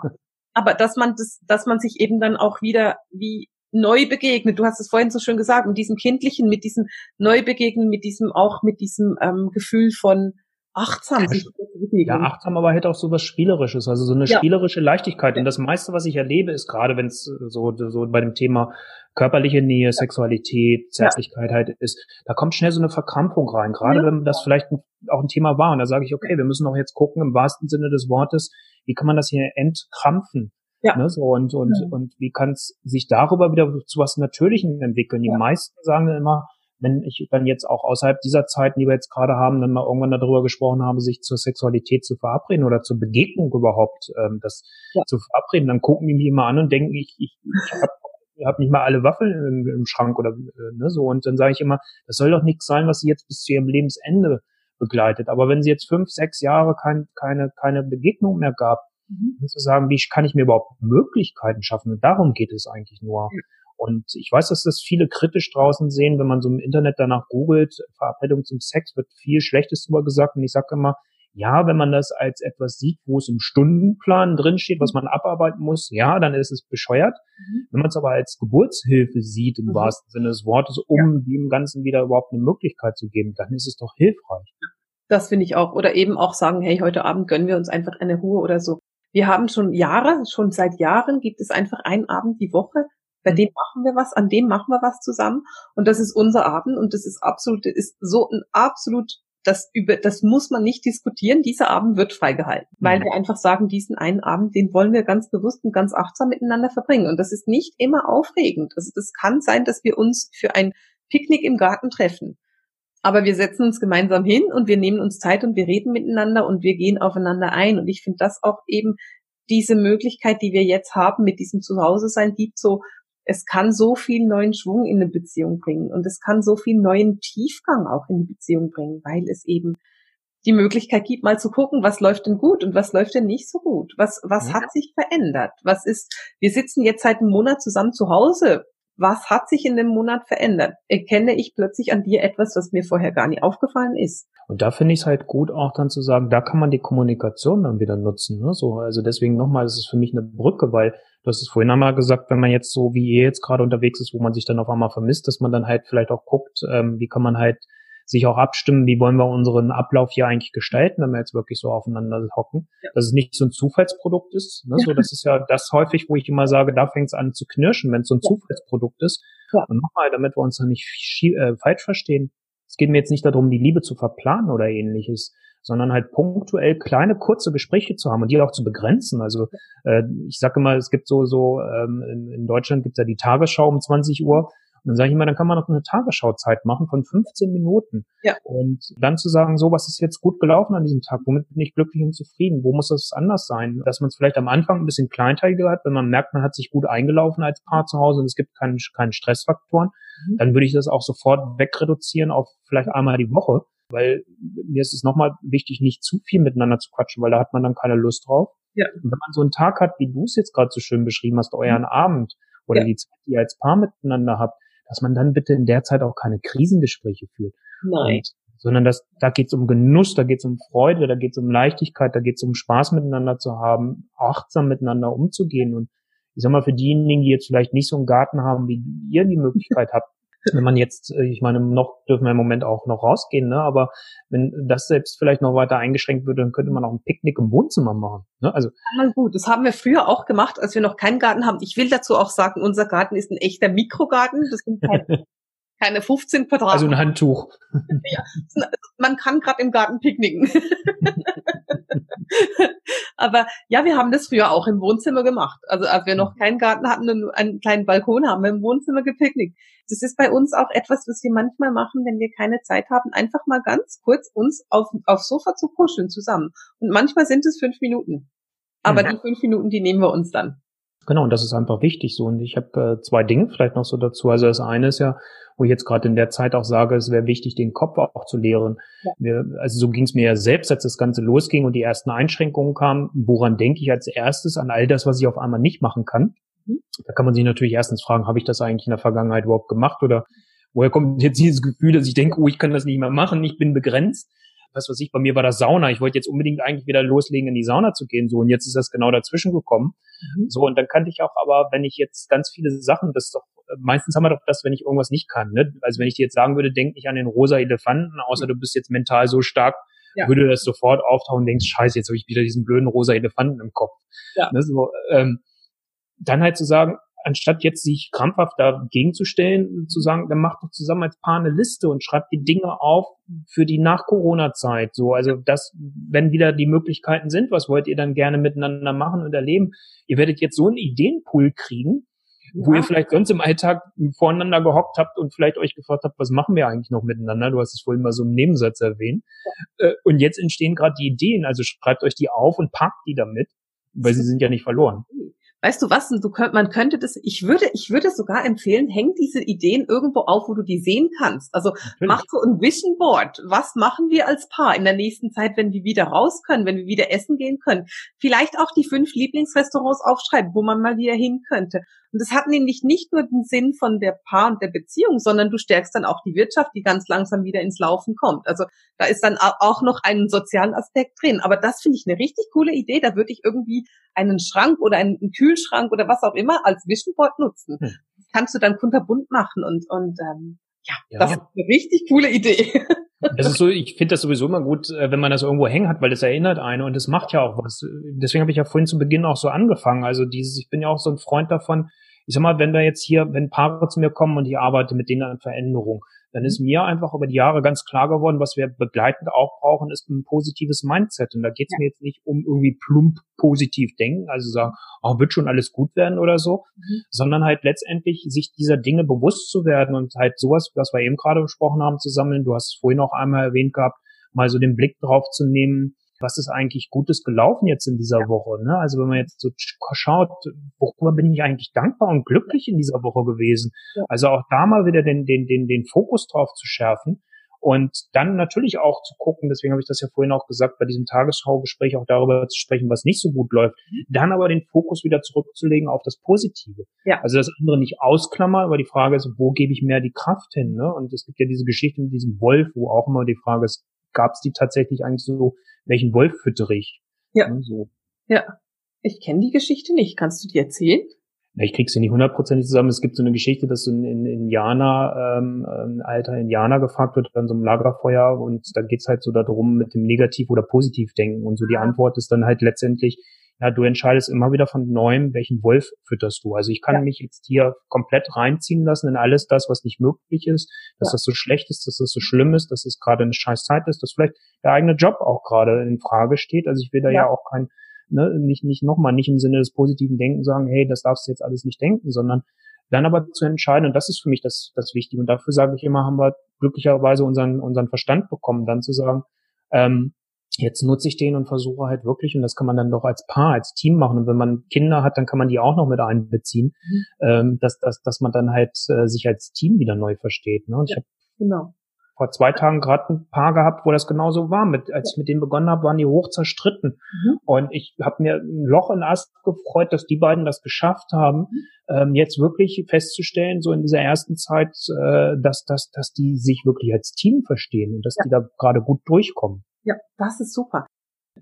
aber dass man das, dass man sich eben dann auch wieder wie neu begegnet. Du hast es vorhin so schön gesagt, mit diesem kindlichen, mit diesem Neubegegnen, mit diesem auch mit diesem ähm, Gefühl von achtsam sich Ja, achtsam, aber hätte auch so was Spielerisches, also so eine ja. spielerische Leichtigkeit. Und das meiste, was ich erlebe, ist gerade, wenn es so, so bei dem Thema körperliche Nähe, Sexualität, Zärtlichkeit ja. halt ist, da kommt schnell so eine Verkrampfung rein. Gerade ja. wenn das vielleicht auch ein Thema war. Und da sage ich, okay, wir müssen auch jetzt gucken, im wahrsten Sinne des Wortes, wie kann man das hier entkrampfen? Ja. Ne, so und, und, ja. und wie kann es sich darüber wieder zu was Natürlichem entwickeln? Die meisten sagen immer, wenn ich dann jetzt auch außerhalb dieser Zeiten, die wir jetzt gerade haben, dann mal irgendwann darüber gesprochen habe, sich zur Sexualität zu verabreden oder zur Begegnung überhaupt ähm, das ja. zu verabreden, dann gucken die mich immer an und denken, ich, ich, ich habe hab nicht mal alle Waffeln im, im Schrank oder äh, ne, so. Und dann sage ich immer, das soll doch nichts sein, was sie jetzt bis zu ihrem Lebensende begleitet. Aber wenn sie jetzt fünf, sechs Jahre kein, keine, keine Begegnung mehr gab, mhm. zu sagen, wie kann ich mir überhaupt Möglichkeiten schaffen? Und darum geht es eigentlich nur. Mhm. Und ich weiß, dass das viele kritisch draußen sehen, wenn man so im Internet danach googelt, Verabredung zum Sex, wird viel Schlechtes drüber gesagt. Und ich sage immer, ja, wenn man das als etwas sieht, wo es im Stundenplan drinsteht, was man abarbeiten muss, ja, dann ist es bescheuert. Mhm. Wenn man es aber als Geburtshilfe sieht, im mhm. wahrsten Sinne des Wortes, um ja. dem Ganzen wieder überhaupt eine Möglichkeit zu geben, dann ist es doch hilfreich. Das finde ich auch. Oder eben auch sagen, hey, heute Abend gönnen wir uns einfach eine Ruhe oder so. Wir haben schon Jahre, schon seit Jahren gibt es einfach einen Abend die Woche, bei dem machen wir was, an dem machen wir was zusammen. Und das ist unser Abend und das ist absolut, ist so ein absolut das über, das muss man nicht diskutieren. Dieser Abend wird freigehalten, weil mhm. wir einfach sagen, diesen einen Abend, den wollen wir ganz bewusst und ganz achtsam miteinander verbringen. Und das ist nicht immer aufregend. Also das kann sein, dass wir uns für ein Picknick im Garten treffen. Aber wir setzen uns gemeinsam hin und wir nehmen uns Zeit und wir reden miteinander und wir gehen aufeinander ein. Und ich finde das auch eben diese Möglichkeit, die wir jetzt haben mit diesem Zuhause sein, gibt so es kann so viel neuen Schwung in eine Beziehung bringen und es kann so viel neuen Tiefgang auch in die Beziehung bringen, weil es eben die Möglichkeit gibt, mal zu gucken, was läuft denn gut und was läuft denn nicht so gut? Was, was ja. hat sich verändert? Was ist, wir sitzen jetzt seit einem Monat zusammen zu Hause. Was hat sich in dem Monat verändert? Erkenne ich plötzlich an dir etwas, was mir vorher gar nicht aufgefallen ist? Und da finde ich es halt gut, auch dann zu sagen, da kann man die Kommunikation dann wieder nutzen. Ne? So, also deswegen nochmal, das ist für mich eine Brücke, weil Du hast es vorhin einmal gesagt, wenn man jetzt so wie ihr jetzt gerade unterwegs ist, wo man sich dann auf einmal vermisst, dass man dann halt vielleicht auch guckt, ähm, wie kann man halt sich auch abstimmen, wie wollen wir unseren Ablauf hier eigentlich gestalten, wenn wir jetzt wirklich so aufeinander hocken, ja. dass es nicht so ein Zufallsprodukt ist. Ne? So, das ist ja das häufig, wo ich immer sage, da fängt es an zu knirschen, wenn es so ein ja. Zufallsprodukt ist. Ja. Und nochmal, damit wir uns da nicht äh, falsch verstehen, es geht mir jetzt nicht darum, die Liebe zu verplanen oder ähnliches, sondern halt punktuell kleine, kurze Gespräche zu haben und die auch zu begrenzen. Also äh, ich sage immer, es gibt so, so ähm, in, in Deutschland gibt's ja die Tagesschau um 20 Uhr. Und dann sage ich immer, dann kann man noch eine Tagesschauzeit machen von 15 Minuten. Ja. Und dann zu sagen, so, was ist jetzt gut gelaufen an diesem Tag? Womit bin ich glücklich und zufrieden? Wo muss das anders sein? Dass man es vielleicht am Anfang ein bisschen kleinteiliger hat, wenn man merkt, man hat sich gut eingelaufen als Paar zu Hause und es gibt keinen, keinen Stressfaktoren, mhm. dann würde ich das auch sofort wegreduzieren auf vielleicht einmal die Woche weil mir ist es nochmal wichtig, nicht zu viel miteinander zu quatschen, weil da hat man dann keine Lust drauf. Ja. Und wenn man so einen Tag hat, wie du es jetzt gerade so schön beschrieben hast, euren mhm. Abend oder ja. die Zeit, die ihr als Paar miteinander habt, dass man dann bitte in der Zeit auch keine Krisengespräche führt. Nein. Und, sondern dass, da geht es um Genuss, da geht es um Freude, da geht es um Leichtigkeit, da geht es um Spaß miteinander zu haben, achtsam miteinander umzugehen. Und ich sag mal, für diejenigen, die jetzt vielleicht nicht so einen Garten haben, wie ihr die Möglichkeit (laughs) habt, wenn man jetzt, äh, ich meine, noch dürfen wir im Moment auch noch rausgehen, ne? aber wenn das selbst vielleicht noch weiter eingeschränkt würde, dann könnte man auch ein Picknick im Wohnzimmer machen. Ne? Also ja, gut, das haben wir früher auch gemacht, als wir noch keinen Garten haben. Ich will dazu auch sagen, unser Garten ist ein echter Mikrogarten. Das sind (laughs) keine, keine 15 Quadratmeter. Also ein Handtuch. (laughs) ja, man kann gerade im Garten picknicken. (laughs) (laughs) Aber ja, wir haben das früher auch im Wohnzimmer gemacht. Also als wir noch keinen Garten hatten und einen kleinen Balkon, haben wir im Wohnzimmer gepicknickt. Das ist bei uns auch etwas, was wir manchmal machen, wenn wir keine Zeit haben, einfach mal ganz kurz uns auf, aufs Sofa zu kuscheln zusammen. Und manchmal sind es fünf Minuten. Aber mhm. die fünf Minuten, die nehmen wir uns dann. Genau, und das ist einfach wichtig so. Und ich habe äh, zwei Dinge vielleicht noch so dazu. Also das eine ist ja, wo ich jetzt gerade in der Zeit auch sage, es wäre wichtig, den Kopf auch zu leeren. Ja. Wir, also so ging es mir ja selbst, als das Ganze losging und die ersten Einschränkungen kamen. Woran denke ich als erstes? An all das, was ich auf einmal nicht machen kann. Mhm. Da kann man sich natürlich erstens fragen, habe ich das eigentlich in der Vergangenheit überhaupt gemacht oder woher kommt jetzt dieses Gefühl, dass ich denke, oh, ich kann das nicht mehr machen, ich bin begrenzt was weiß ich, bei mir war das Sauna. Ich wollte jetzt unbedingt eigentlich wieder loslegen, in die Sauna zu gehen. So, und jetzt ist das genau dazwischen gekommen. Mhm. So, und dann kannte ich auch aber, wenn ich jetzt ganz viele Sachen, das doch, meistens haben wir doch das, wenn ich irgendwas nicht kann. Ne? Also wenn ich dir jetzt sagen würde, denk nicht an den rosa Elefanten, außer du bist jetzt mental so stark, ja. würde das sofort auftauchen und denkst, scheiße, jetzt habe ich wieder diesen blöden rosa Elefanten im Kopf. Ja. Ne, so, ähm, dann halt zu sagen, anstatt jetzt sich krampfhaft dagegen zu stellen, zu sagen, dann macht doch zusammen als Paar eine Liste und schreibt die Dinge auf für die Nach-Corona-Zeit. So, also das, wenn wieder die Möglichkeiten sind, was wollt ihr dann gerne miteinander machen und erleben? Ihr werdet jetzt so einen Ideenpool kriegen, ja. wo ihr vielleicht sonst im Alltag voreinander gehockt habt und vielleicht euch gefragt habt, was machen wir eigentlich noch miteinander? Du hast es vorhin mal so im Nebensatz erwähnt. Ja. Äh, und jetzt entstehen gerade die Ideen, also schreibt euch die auf und packt die damit, weil sie sind ja nicht verloren weißt du was, du könnt, man könnte das, ich würde, ich würde sogar empfehlen, häng diese Ideen irgendwo auf, wo du die sehen kannst. Also Natürlich. mach so ein Vision Board. Was machen wir als Paar in der nächsten Zeit, wenn wir wieder raus können, wenn wir wieder essen gehen können? Vielleicht auch die fünf Lieblingsrestaurants aufschreiben, wo man mal wieder hin könnte. Und das hat nämlich nicht nur den Sinn von der Paar und der Beziehung, sondern du stärkst dann auch die Wirtschaft, die ganz langsam wieder ins Laufen kommt. Also da ist dann auch noch ein sozialen Aspekt drin. Aber das finde ich eine richtig coole Idee. Da würde ich irgendwie einen Schrank oder einen Kühlschrank oder was auch immer als Vision Board nutzen. Hm. Das kannst du dann kunterbunt machen und, und ähm, ja, ja, das ist eine richtig coole Idee. (laughs) Das ist so, ich finde das sowieso immer gut, äh, wenn man das irgendwo hängen hat, weil das erinnert einen und das macht ja auch was. Deswegen habe ich ja vorhin zu Beginn auch so angefangen. Also dieses, ich bin ja auch so ein Freund davon, ich sag mal, wenn wir jetzt hier, wenn Paare zu mir kommen und ich arbeite mit denen an Veränderung, dann ist mir einfach über die Jahre ganz klar geworden, was wir begleitend auch brauchen, ist ein positives Mindset. Und da geht es mir jetzt nicht um irgendwie plump positiv denken, also sagen, oh, wird schon alles gut werden oder so, mhm. sondern halt letztendlich sich dieser Dinge bewusst zu werden und halt sowas, was wir eben gerade besprochen haben, zu sammeln. Du hast es vorhin auch einmal erwähnt gehabt, mal so den Blick drauf zu nehmen, was ist eigentlich Gutes gelaufen jetzt in dieser. Woche. Ne? Also wenn man jetzt so schaut, worüber bin ich eigentlich dankbar und glücklich in dieser Woche gewesen. Also auch da mal wieder den, den, den, den Fokus drauf zu schärfen. Und dann natürlich auch zu gucken, deswegen habe ich das ja vorhin auch gesagt, bei diesem Tagesschaugespräch auch darüber zu sprechen, was nicht so gut läuft, mhm. dann aber den Fokus wieder zurückzulegen auf das Positive. Ja. Also das andere nicht ausklammern, aber die Frage ist, wo gebe ich mehr die Kraft hin? Ne? Und es gibt ja diese Geschichte mit diesem Wolf, wo auch immer die Frage ist, gab es die tatsächlich eigentlich so, welchen Wolf füttere ich? Ja. ja so. Ja. Ich kenne die Geschichte nicht. Kannst du die erzählen? Ja, ich krieg sie nicht hundertprozentig zusammen. Es gibt so eine Geschichte, dass so ein in, Indianer, ähm, ein alter Indianer gefragt wird an so einem Lagerfeuer und da geht's halt so darum mit dem Negativ- oder Positiv-Denken. Und so die Antwort ist dann halt letztendlich, ja, du entscheidest immer wieder von neuem, welchen Wolf fütterst du. Also ich kann ja. mich jetzt hier komplett reinziehen lassen in alles das, was nicht möglich ist, dass ja. das so schlecht ist, dass das so schlimm ist, dass es das gerade eine scheiß Zeit ist, dass vielleicht der eigene Job auch gerade in Frage steht. Also ich will da ja, ja auch kein, ne, nicht, nicht nochmal, nicht im Sinne des positiven Denken sagen, hey, das darfst du jetzt alles nicht denken, sondern dann aber zu entscheiden, und das ist für mich das, das Wichtige. Und dafür sage ich immer, haben wir glücklicherweise unseren, unseren Verstand bekommen, dann zu sagen, ähm, jetzt nutze ich den und versuche halt wirklich, und das kann man dann doch als Paar, als Team machen. Und wenn man Kinder hat, dann kann man die auch noch mit einbeziehen, mhm. ähm, dass, dass, dass man dann halt äh, sich als Team wieder neu versteht. Ne? Und ja, ich habe genau. vor zwei Tagen gerade ein Paar gehabt, wo das genauso war. Mit, als ich mit denen begonnen habe, waren die hoch zerstritten. Mhm. Und ich habe mir ein Loch in Ast gefreut, dass die beiden das geschafft haben, mhm. ähm, jetzt wirklich festzustellen, so in dieser ersten Zeit, äh, dass, dass, dass die sich wirklich als Team verstehen und dass ja. die da gerade gut durchkommen. Ja, das ist super.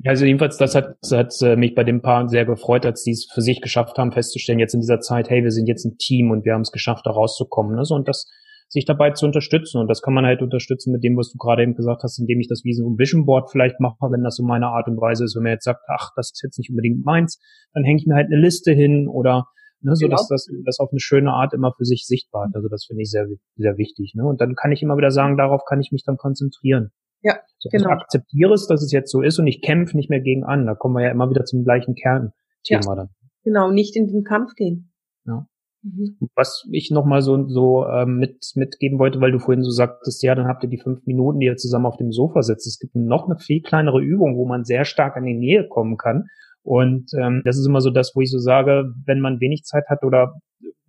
Also jedenfalls, das hat, das hat äh, mich bei dem Paar sehr gefreut, als die es für sich geschafft haben, festzustellen, jetzt in dieser Zeit, hey, wir sind jetzt ein Team und wir haben es geschafft, da rauszukommen. Ne? So, und das sich dabei zu unterstützen. Und das kann man halt unterstützen mit dem, was du gerade eben gesagt hast, indem ich das wie so ein Vision Board vielleicht mache, wenn das so meine Art und Weise ist. Wenn man jetzt sagt, ach, das ist jetzt nicht unbedingt meins, dann hänge ich mir halt eine Liste hin oder ne, so genau. dass das, das auf eine schöne Art immer für sich sichtbar hat. Also das finde ich sehr, sehr wichtig. Ne? Und dann kann ich immer wieder sagen, darauf kann ich mich dann konzentrieren. Ja, so, genau. Ich akzeptiere es, dass es jetzt so ist und ich kämpfe nicht mehr gegen an. Da kommen wir ja immer wieder zum gleichen Kernthema ja. dann. Genau, nicht in den Kampf gehen. Ja. Mhm. Was ich nochmal so, so ähm, mit, mitgeben wollte, weil du vorhin so sagtest, ja, dann habt ihr die fünf Minuten, die ihr zusammen auf dem Sofa sitzt. Es gibt noch eine viel kleinere Übung, wo man sehr stark an die Nähe kommen kann. Und ähm, das ist immer so das, wo ich so sage, wenn man wenig Zeit hat oder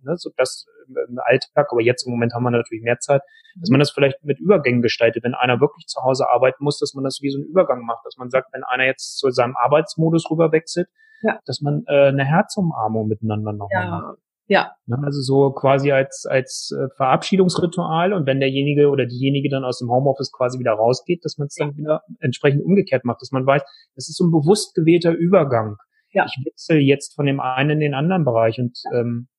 ne, so das im Alltag, aber jetzt im Moment haben wir natürlich mehr Zeit, dass man das vielleicht mit Übergängen gestaltet. Wenn einer wirklich zu Hause arbeiten muss, dass man das wie so einen Übergang macht, dass man sagt, wenn einer jetzt zu seinem Arbeitsmodus rüber wechselt, ja. dass man äh, eine Herzumarmung miteinander nochmal ja. macht. Ja. Ne, also so quasi als, als äh, Verabschiedungsritual und wenn derjenige oder diejenige dann aus dem Homeoffice quasi wieder rausgeht, dass man es dann wieder entsprechend umgekehrt macht, dass man weiß, das ist so ein bewusst gewählter Übergang. Ja. Ich wechsle jetzt von dem einen in den anderen Bereich und ähm,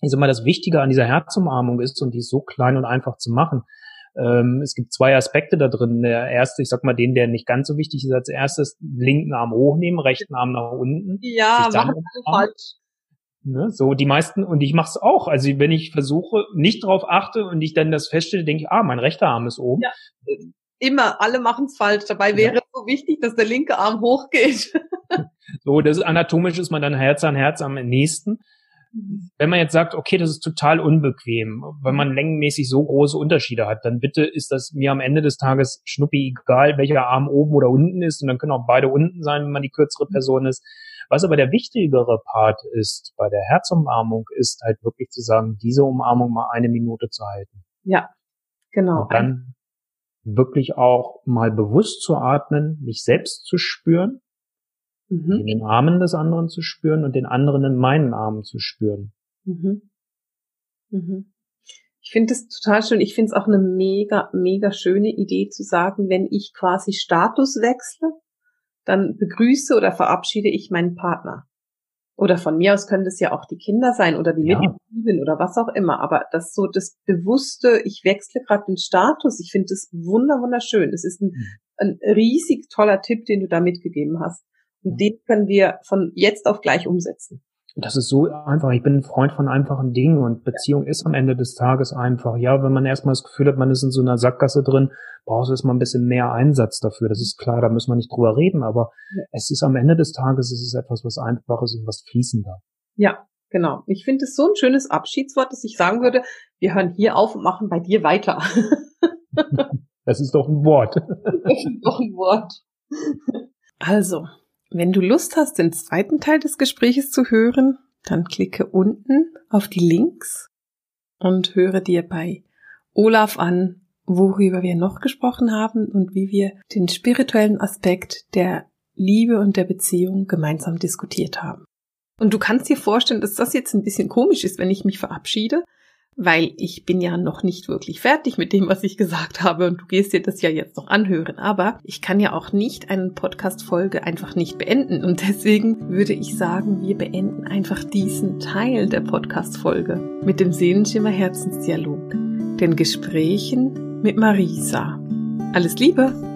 ich sag mal, das Wichtige an dieser Herzumarmung ist, und die ist so klein und einfach zu machen, Ähm, es gibt zwei Aspekte da drin. Der erste, ich sag mal, den, der nicht ganz so wichtig ist als erstes, linken Arm hochnehmen, rechten Arm nach unten. Ja, machen falsch. Ne, so die meisten und ich mache es auch. Also wenn ich versuche, nicht drauf achte und ich dann das feststelle, denke ich, ah, mein rechter Arm ist oben. Ja. Immer, alle machen es falsch. Dabei wäre es so wichtig, dass der linke Arm hochgeht. (laughs) so, das ist anatomisch ist man dann Herz an Herz am nächsten. Wenn man jetzt sagt, okay, das ist total unbequem, weil man längenmäßig so große Unterschiede hat, dann bitte ist das mir am Ende des Tages schnuppi egal, welcher Arm oben oder unten ist und dann können auch beide unten sein, wenn man die kürzere Person ist. Was aber der wichtigere Part ist bei der Herzumarmung, ist halt wirklich zu sagen, diese Umarmung mal eine Minute zu halten. Ja, genau. Und dann wirklich auch mal bewusst zu atmen, mich selbst zu spüren, mhm. in den Armen des anderen zu spüren und den anderen in meinen Armen zu spüren. Mhm. Mhm. Ich finde es total schön. Ich finde es auch eine mega, mega schöne Idee zu sagen, wenn ich quasi Status wechsle, dann begrüße oder verabschiede ich meinen Partner. Oder von mir aus können das ja auch die Kinder sein oder die ja. Mitbewohnerin oder was auch immer. Aber das so das bewusste, ich wechsle gerade den Status, ich finde das wunder wunderschön. Das ist ein, mhm. ein riesig toller Tipp, den du da mitgegeben hast. Und den können wir von jetzt auf gleich umsetzen. Das ist so einfach. Ich bin ein Freund von einfachen Dingen und Beziehung ist am Ende des Tages einfach. Ja, wenn man erstmal das Gefühl hat, man ist in so einer Sackgasse drin, brauchst du erstmal ein bisschen mehr Einsatz dafür. Das ist klar, da müssen wir nicht drüber reden, aber ja. es ist am Ende des Tages, es ist etwas, was einfach ist und was fließen darf. Ja, genau. Ich finde es so ein schönes Abschiedswort, dass ich sagen würde, wir hören hier auf und machen bei dir weiter. (laughs) das ist doch ein Wort. (laughs) Das ist doch ein Wort. Also, wenn du Lust hast, den zweiten Teil des Gespräches zu hören, dann klicke unten auf die Links und höre dir bei Olaf an, worüber wir noch gesprochen haben und wie wir den spirituellen Aspekt der Liebe und der Beziehung gemeinsam diskutiert haben. Und du kannst dir vorstellen, dass das jetzt ein bisschen komisch ist, wenn ich mich verabschiede, weil ich bin ja noch nicht wirklich fertig mit dem, was ich gesagt habe und du gehst dir das ja jetzt noch anhören. Aber ich kann ja auch nicht eine Podcast-Folge einfach nicht beenden und deswegen würde ich sagen, wir beenden einfach diesen Teil der Podcast-Folge mit dem Seelenschimmer Herzensdialog, den Gesprächen mit Marisa. Alles Liebe!